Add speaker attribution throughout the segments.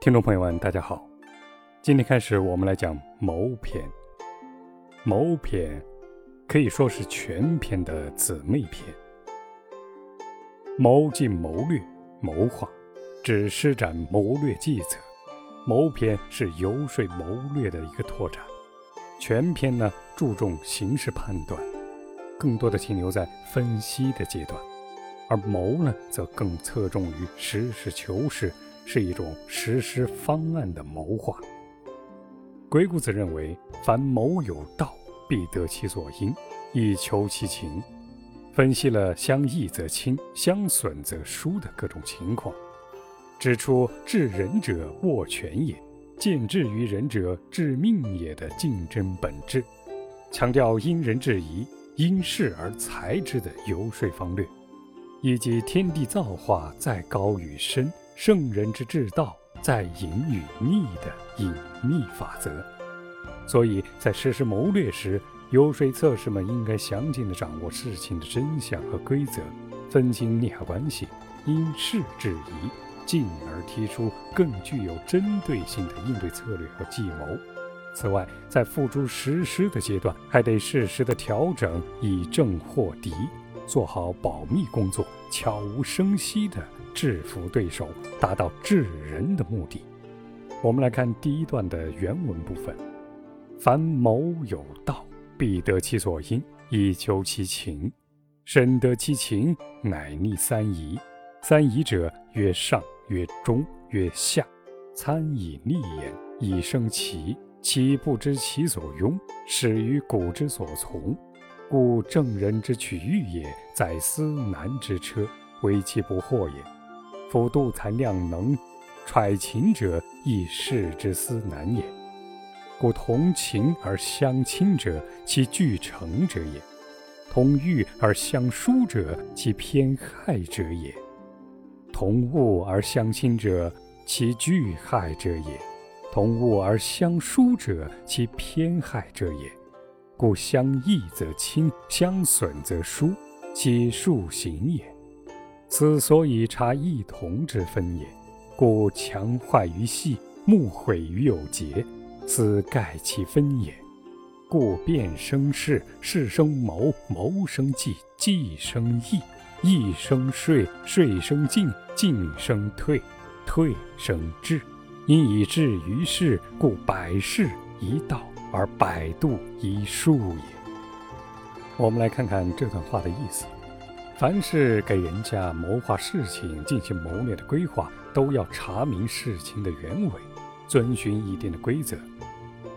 Speaker 1: 听众朋友们，大家好。今天开始，我们来讲谋篇。谋篇可以说是全篇的姊妹篇。谋尽谋略、谋划，指施展谋略计策。谋篇是游说谋略的一个拓展。全篇呢，注重形势判断，更多的停留在分析的阶段；而谋呢，则更侧重于实事求是。是一种实施方案的谋划。鬼谷子认为，凡谋有道，必得其所因，以求其情。分析了相益则亲，相损则疏的各种情况，指出治人者握权也，见智于人者致命也的竞争本质，强调因人制宜、因势而裁之的游说方略，以及天地造化在高与深。圣人之治道，在隐与秘的隐秘法则。所以在实施谋略时，游说策士们应该详尽地掌握事情的真相和规则，分清利害关系，因事制宜，进而提出更具有针对性的应对策略和计谋。此外，在付诸实施的阶段，还得适时的调整，以正或敌，做好保密工作，悄无声息地。制服对手，达到治人的目的。我们来看第一段的原文部分：凡谋有道，必得其所因，以求其情。深得其情，乃逆三疑。三疑者，曰上，曰中，曰下。参以逆言，以生其。其不知其所用，始于古之所从。故正人之取欲也，在思难之车，为其不惑也。夫度才量能，揣情者，亦士之思难也。故同情而相亲者，其具成者也；同欲而相疏者，其偏害者也；同物而相亲者，其惧害者也；同物而相疏者，其偏害者也。故相益则亲，相损则疏，其数行也。此所以察异同之分也，故强坏于细，目毁于有节，此盖其分也。故变生事，事生谋，谋生计，计生义，义生税，税生进，进生退，退生智。因以至于事，故百事一道，而百度一术也。我们来看看这段话的意思。凡是给人家谋划事情、进行谋略的规划，都要查明事情的原委，遵循一定的规则，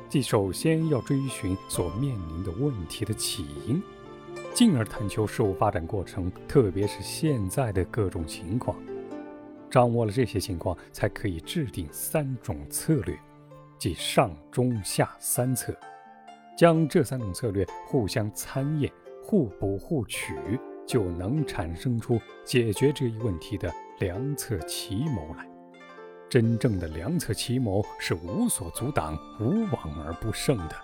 Speaker 1: 即首先要追寻所面临的问题的起因，进而探求事物发展过程，特别是现在的各种情况。掌握了这些情况，才可以制定三种策略，即上、中、下三策，将这三种策略互相参验，互补互取。就能产生出解决这一问题的良策奇谋来。真正的良策奇谋是无所阻挡、无往而不胜的。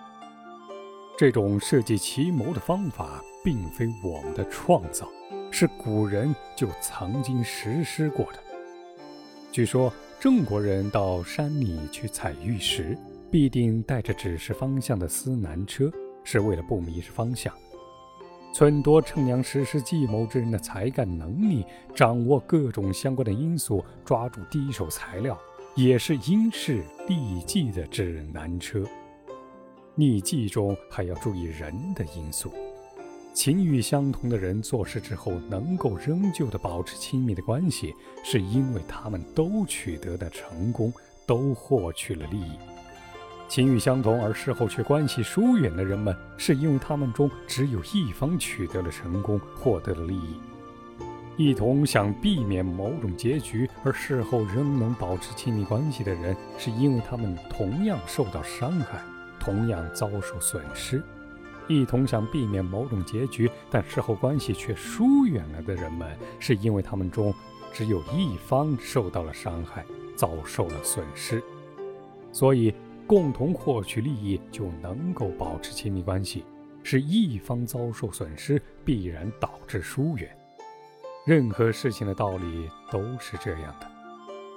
Speaker 1: 这种设计奇谋的方法，并非我们的创造，是古人就曾经实施过的。据说郑国人到山里去采玉石，必定带着指示方向的司南车，是为了不迷失方向。忖度称量实施计谋之人的才干能力，掌握各种相关的因素，抓住第一手材料，也是因势利计的指南车。逆计中还要注意人的因素。情欲相同的人做事之后，能够仍旧的保持亲密的关系，是因为他们都取得的成功，都获取了利益。情欲相同而事后却关系疏远的人们，是因为他们中只有一方取得了成功，获得了利益；一同想避免某种结局而事后仍能保持亲密关系的人，是因为他们同样受到伤害，同样遭受损失；一同想避免某种结局但事后关系却疏远了的人们，是因为他们中只有一方受到了伤害，遭受了损失。所以。共同获取利益就能够保持亲密关系，是一方遭受损失必然导致疏远。任何事情的道理都是这样的。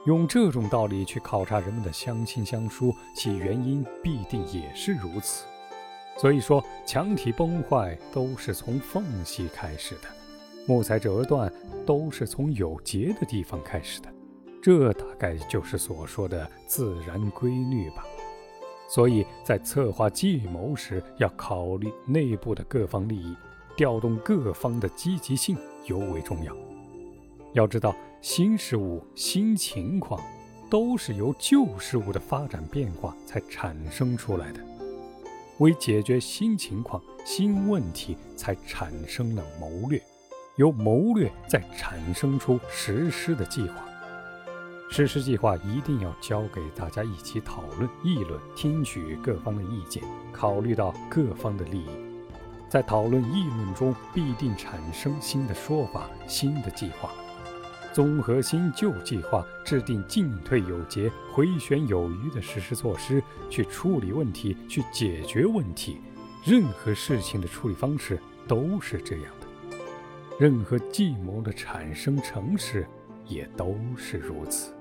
Speaker 1: 用这种道理去考察人们的相亲相疏，其原因必定也是如此。所以说，墙体崩坏都是从缝隙开始的，木材折断都是从有结的地方开始的，这大概就是所说的自然规律吧。所以在策划计谋时，要考虑内部的各方利益，调动各方的积极性尤为重要。要知道，新事物、新情况，都是由旧事物的发展变化才产生出来的。为解决新情况、新问题，才产生了谋略，由谋略再产生出实施的计划。实施计划一定要交给大家一起讨论、议论，听取各方的意见，考虑到各方的利益，在讨论议论中必定产生新的说法、新的计划。综合新旧计划，制定进退有节、回旋有余的实施措施，去处理问题，去解决问题。任何事情的处理方式都是这样的，任何计谋的产生成实也都是如此。